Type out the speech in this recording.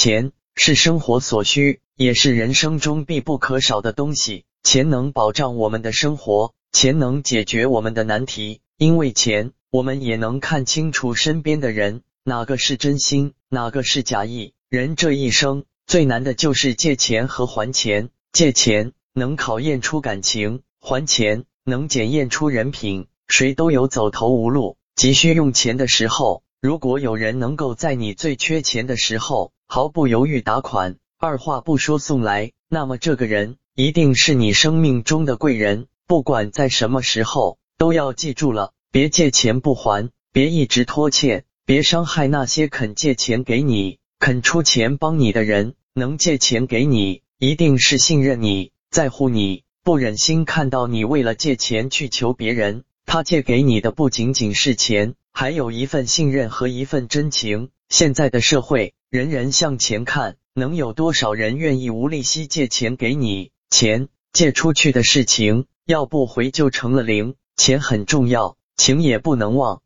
钱是生活所需，也是人生中必不可少的东西。钱能保障我们的生活，钱能解决我们的难题。因为钱，我们也能看清楚身边的人，哪个是真心，哪个是假意。人这一生最难的就是借钱和还钱。借钱能考验出感情，还钱能检验出人品。谁都有走投无路、急需用钱的时候。如果有人能够在你最缺钱的时候毫不犹豫打款，二话不说送来，那么这个人一定是你生命中的贵人。不管在什么时候，都要记住了，别借钱不还，别一直拖欠，别伤害那些肯借钱给你、肯出钱帮你的人。能借钱给你，一定是信任你、在乎你，不忍心看到你为了借钱去求别人。他借给你的不仅仅是钱。还有一份信任和一份真情。现在的社会，人人向前看，能有多少人愿意无利息借钱给你？钱借出去的事情，要不回就成了零。钱很重要，情也不能忘。